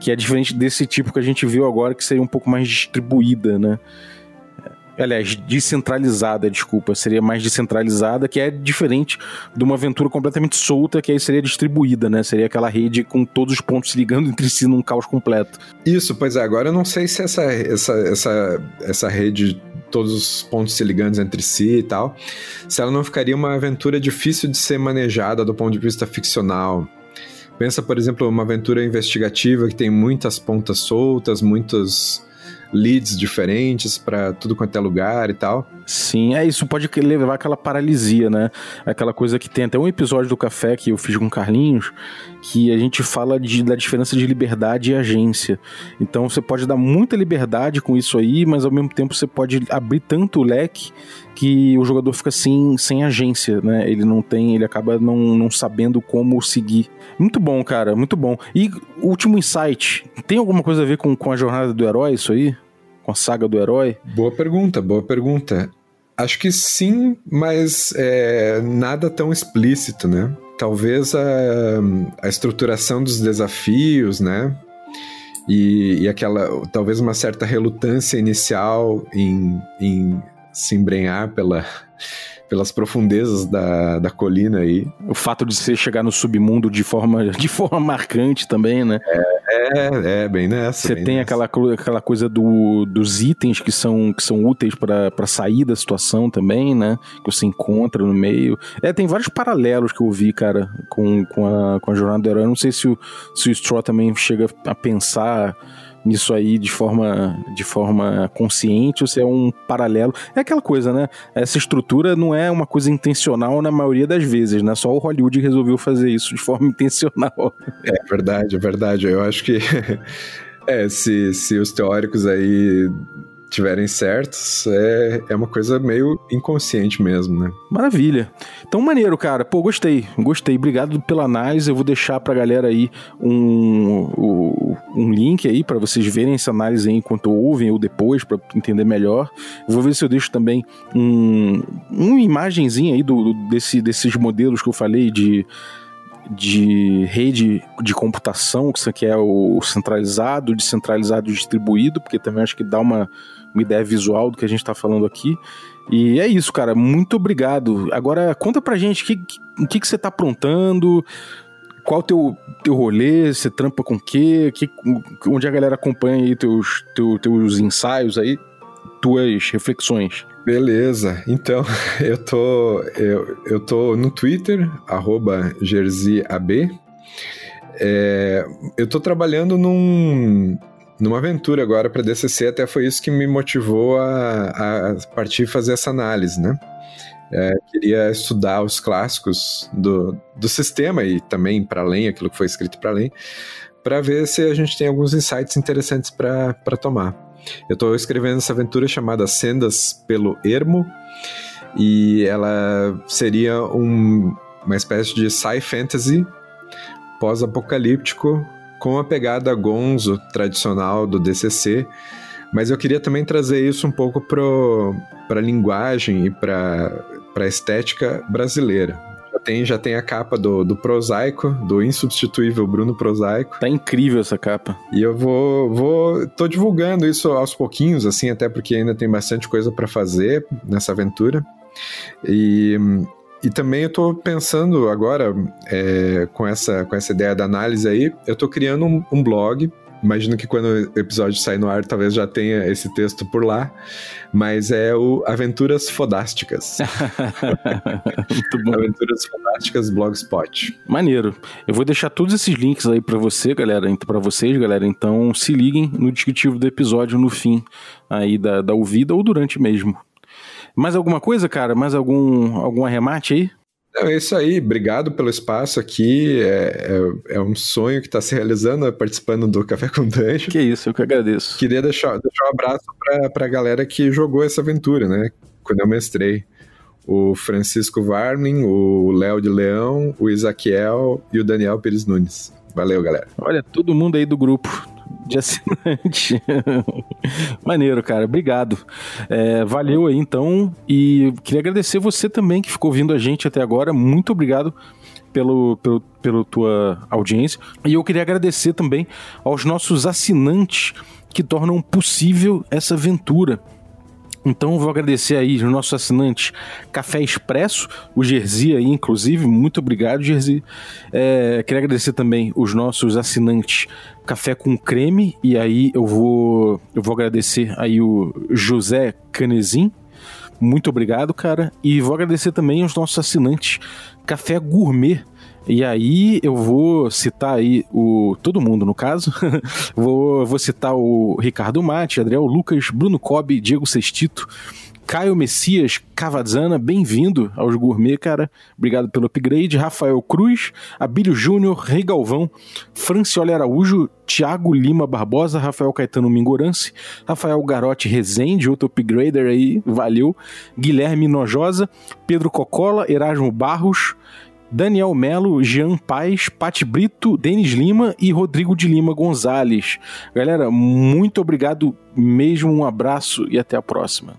que é diferente desse tipo que a gente viu agora, que seria um pouco mais distribuída, né? Aliás, descentralizada, desculpa. Seria mais descentralizada, que é diferente de uma aventura completamente solta, que aí seria distribuída, né? Seria aquela rede com todos os pontos se ligando [LAUGHS] entre si num caos completo. Isso, pois é. Agora eu não sei se essa, essa, essa, essa rede, todos os pontos se ligando entre si e tal, se ela não ficaria uma aventura difícil de ser manejada do ponto de vista ficcional. Pensa, por exemplo, uma aventura investigativa que tem muitas pontas soltas, muitos leads diferentes para tudo quanto é lugar e tal. Sim, é isso pode levar aquela paralisia, né? Aquela coisa que tem até um episódio do café que eu fiz com o Carlinhos, que a gente fala de, da diferença de liberdade e agência. Então você pode dar muita liberdade com isso aí, mas ao mesmo tempo você pode abrir tanto o leque que o jogador fica assim, sem agência, né? Ele não tem, ele acaba não, não sabendo como seguir. Muito bom, cara, muito bom. E último insight, tem alguma coisa a ver com, com a jornada do herói isso aí? Com a saga do herói? Boa pergunta, boa pergunta. Acho que sim, mas é, nada tão explícito, né? Talvez a, a estruturação dos desafios, né? E, e, aquela, talvez uma certa relutância inicial em, em se embrenhar pela, [LAUGHS] pelas profundezas da, da colina aí. O fato de você chegar no submundo de forma, [LAUGHS] de forma marcante também, né? É, é, é bem nessa. Você bem tem nessa. aquela, aquela coisa do, dos itens que são, que são úteis para sair da situação também, né? Que você encontra no meio. É, tem vários paralelos que eu vi, cara, com, com, a, com a jornada do herói. Eu não sei se o, se o Straw também chega a pensar nisso aí de forma, de forma consciente ou se é um paralelo. É aquela coisa, né? Essa estrutura não é uma coisa intencional na maioria das vezes, né? Só o Hollywood resolveu fazer isso de forma [LAUGHS] intencional. É verdade, é verdade. Eu acho que. [LAUGHS] é, se, se os teóricos aí tiverem certos, é, é uma coisa meio inconsciente mesmo, né? Maravilha. Então, maneiro, cara. Pô, gostei. Gostei. Obrigado pela análise. Eu vou deixar pra galera aí um, um, link aí para vocês verem essa análise aí enquanto ouvem ou depois, para entender melhor. vou ver se eu deixo também um, uma imagenzinha aí do, desse, desses modelos que eu falei de de rede de computação, que isso aqui é o centralizado, descentralizado e distribuído, porque também acho que dá uma, uma ideia visual do que a gente está falando aqui. E é isso, cara. Muito obrigado. Agora, conta pra gente o que, que, que você tá aprontando, qual o teu, teu rolê, você trampa com o quê, que, onde a galera acompanha aí teus, teu, teus ensaios aí, tuas reflexões. Beleza, então [LAUGHS] eu tô, eu, eu tô no Twitter, arroba. É, eu tô trabalhando num, numa aventura agora para DCC, até foi isso que me motivou a, a partir fazer essa análise, né? É, queria estudar os clássicos do, do sistema e também para além, aquilo que foi escrito para além, para ver se a gente tem alguns insights interessantes para tomar. Eu estou escrevendo essa aventura chamada Sendas pelo Ermo, e ela seria um, uma espécie de sci-fantasy pós-apocalíptico com a pegada gonzo tradicional do DCC, mas eu queria também trazer isso um pouco para a linguagem e para a estética brasileira. Já tem, já tem a capa do, do Prosaico, do insubstituível Bruno Prosaico. Tá incrível essa capa. E eu vou, vou tô divulgando isso aos pouquinhos, assim, até porque ainda tem bastante coisa para fazer nessa aventura. E e também eu estou pensando agora, é, com, essa, com essa ideia da análise aí, eu estou criando um, um, blog. Imagino que quando o episódio sair no ar, talvez já tenha esse texto por lá. Mas é o Aventuras Fodásticas. [LAUGHS] Muito bom. Aventuras Fodásticas Blogspot. Maneiro. Eu vou deixar todos esses links aí para você, galera. Para vocês, galera. Então se liguem no descritivo do episódio no fim aí da, da ouvida ou durante mesmo. Mais alguma coisa, cara? Mais algum, algum arremate aí? Não, é isso aí, obrigado pelo espaço aqui. É, é, é um sonho que está se realizando, participando do Café com Dungeon. Que isso, eu que agradeço. Queria deixar, deixar um abraço para a galera que jogou essa aventura, né? Quando eu mestrei. O Francisco Varmin, o Léo de Leão, o Isaquiel e o Daniel Pires Nunes. Valeu, galera. Olha, todo mundo aí do grupo de assinante. [LAUGHS] Maneiro, cara. Obrigado. É, valeu aí, então. E queria agradecer você também que ficou ouvindo a gente até agora. Muito obrigado pelo, pelo, pela tua audiência. E eu queria agradecer também aos nossos assinantes que tornam possível essa aventura. Então vou agradecer aí os nossos assinantes Café Expresso, o Jersey aí, inclusive, muito obrigado, Jersey. É, queria agradecer também os nossos assinantes Café com Creme, e aí eu vou, eu vou agradecer aí o José Canezin. Muito obrigado, cara. E vou agradecer também os nossos assinantes Café Gourmet. E aí eu vou citar aí o todo mundo no caso. [LAUGHS] vou, vou citar o Ricardo Mate, Adriel Lucas, Bruno Cobb, Diego Sestito, Caio Messias Cavazana, bem-vindo aos Gourmet, cara. Obrigado pelo upgrade. Rafael Cruz, Abílio Júnior, Rei Galvão, Francioli Araújo, Tiago Lima Barbosa, Rafael Caetano Mingorance, Rafael Garotti Rezende, outro upgrader aí, valeu. Guilherme Nojosa, Pedro Cocola, Erasmo Barros, Daniel Melo, Jean Paz, Pati Brito, Denis Lima e Rodrigo de Lima Gonzalez. Galera, muito obrigado mesmo, um abraço e até a próxima.